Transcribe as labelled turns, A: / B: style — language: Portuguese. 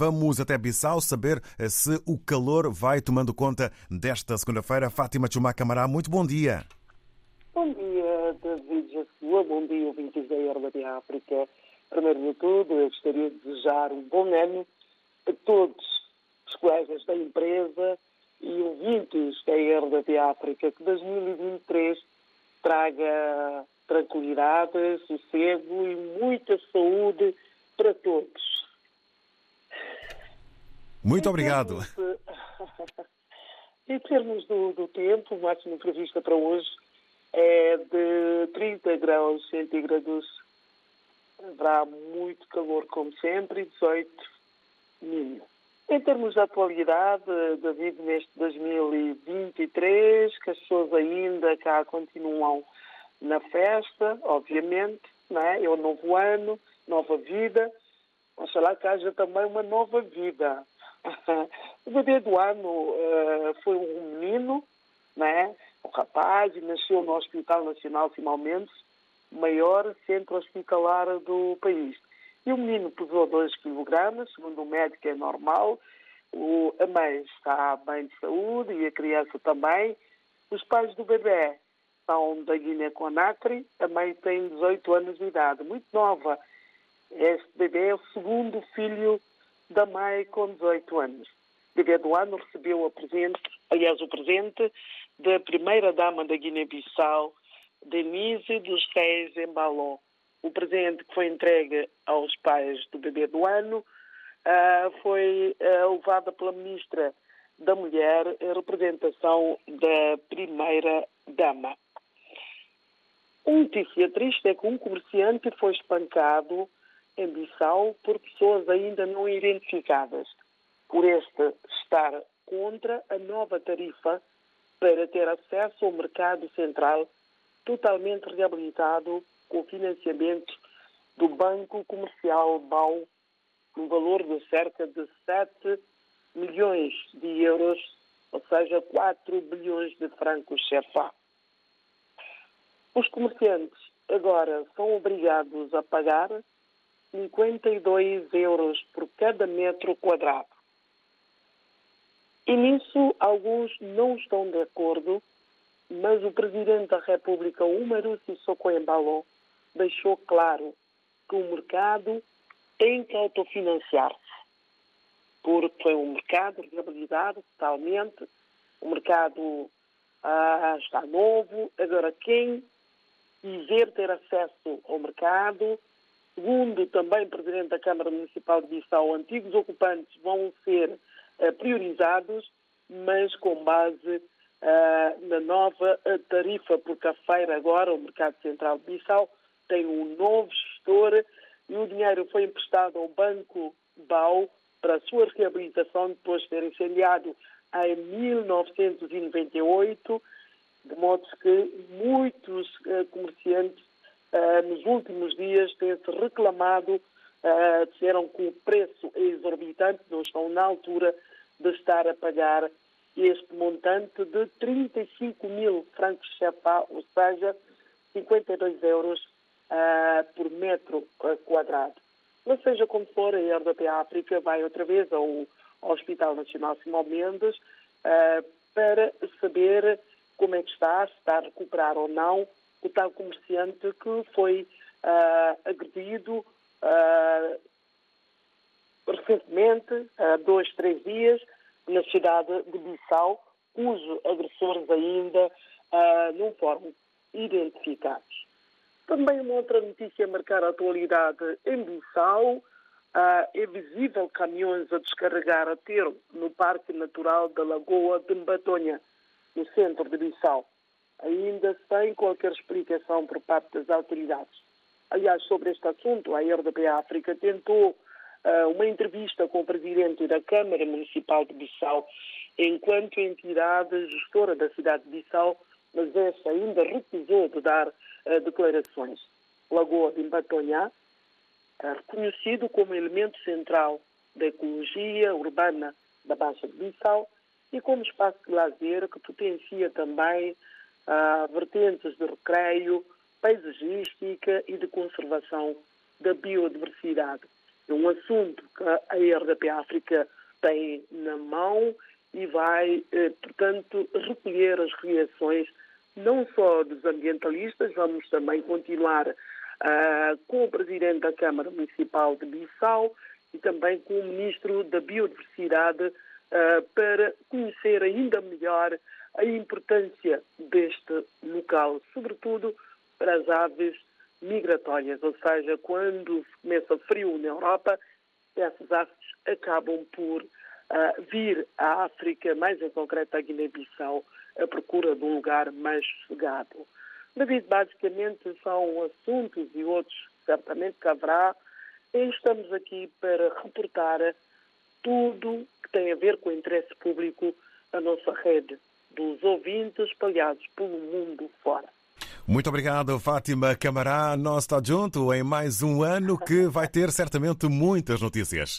A: Vamos até Bissau saber se o calor vai tomando conta desta segunda-feira. Fátima Chumá Camará, muito bom dia.
B: Bom dia, David Jassua. Bom dia, ouvintes da RDP África. Primeiro de tudo, eu gostaria de desejar um bom ano a todos os colegas da empresa e ouvintes da RDP África, que 2023 traga tranquilidade, sossego e muita saúde para todos.
A: Muito em obrigado.
B: Termos de, em termos do, do tempo, o máximo previsto para hoje é de 30 graus centígrados. Haverá muito calor, como sempre, e 18 mínimo. Em termos de atualidade, David, neste 2023, que as pessoas ainda cá continuam na festa, obviamente, não é? é o novo ano, nova vida. Oxalá que haja também uma nova vida. O bebê do ano uh, foi um menino, não é? um rapaz, e nasceu no Hospital Nacional Mendes, maior centro hospitalar do país. E o menino pesou 2 kg, segundo o médico é normal. O, a mãe está bem de saúde e a criança também. Os pais do bebê são da Guiné-Conakry. A mãe tem 18 anos de idade, muito nova. Este bebê é o segundo filho da mãe com 18 anos. Bebê do ano recebeu o presente, aliás, o presente da primeira-dama da Guiné-Bissau, Denise dos Reis Embaló o presente que foi entregue aos pais do bebê do ano uh, foi uh, levada pela Ministra da Mulher em representação da primeira-dama. Uma notícia triste é que um comerciante foi espancado em Bissau por pessoas ainda não identificadas, por este estar contra a nova tarifa para ter acesso ao mercado central totalmente reabilitado com financiamento do Banco Comercial BAU, no valor de cerca de 7 milhões de euros, ou seja, 4 bilhões de francos CFA. Os comerciantes agora são obrigados a pagar 52 euros por cada metro quadrado. E nisso alguns não estão de acordo, mas o Presidente da República, Umaru Sissoko Embalo, deixou claro que o mercado tem que autofinanciar-se, porque foi um mercado reabilitado totalmente, o mercado ah, está novo, agora quem quiser ter acesso ao mercado, segundo também Presidente da Câmara Municipal de Bissau, antigos ocupantes vão ser ah, priorizados, mas com base ah, na nova tarifa, porque a feira agora, o Mercado Central de Bissau, tem um novo gestor e o dinheiro foi emprestado ao Banco BAU para a sua reabilitação depois de ter incendiado em 1998, de modo que muitos uh, comerciantes uh, nos últimos dias têm-se reclamado, uh, disseram que o preço é exorbitante, não estão na altura de estar a pagar este montante de 35 mil francos CFA, ou seja, 52 euros uh, por metro quadrado. Mas seja como for, a RDP África vai outra vez ao, ao Hospital Nacional Simão Mendes uh, para saber como é que está, se está a recuperar ou não o tal comerciante que foi uh, agredido recentemente, há dois, três dias, na cidade de Bissau, cujos agressores ainda não foram identificados. Também uma outra notícia a marcar a atualidade em Bissau. Uh, é visível caminhões a descarregar a termo no Parque Natural da Lagoa de Mbatonha, no centro de Bissau, ainda sem qualquer explicação por parte das autoridades. Aliás, sobre este assunto, a RDP África tentou uh, uma entrevista com o presidente da Câmara Municipal de Bissau, enquanto entidade gestora da cidade de Bissau, mas esta ainda recusou de dar uh, declarações. Lagoa de Mbatonha, uh, reconhecido como elemento central da ecologia urbana da Baixa de Bissau e como espaço de lazer que potencia também uh, vertentes de recreio, paisagística e de conservação da biodiversidade. É um assunto que a RDP África tem na mão e vai, eh, portanto, recolher as reações não só dos ambientalistas, vamos também continuar uh, com o Presidente da Câmara Municipal de Bissau e também com o Ministro da Biodiversidade uh, para conhecer ainda melhor a importância deste local, sobretudo para as aves migratórias, ou seja, quando começa frio na Europa, essas aves acabam por uh, vir à África, mais em concreto à Guiné-Bissau, à procura de um lugar mais sossegado. David, basicamente são assuntos e outros certamente que haverá. E estamos aqui para reportar tudo que tem a ver com o interesse público, a nossa rede dos ouvintes espalhados pelo mundo fora.
A: Muito obrigado, Fátima Camará. Nós está junto em mais um ano que vai ter certamente muitas notícias.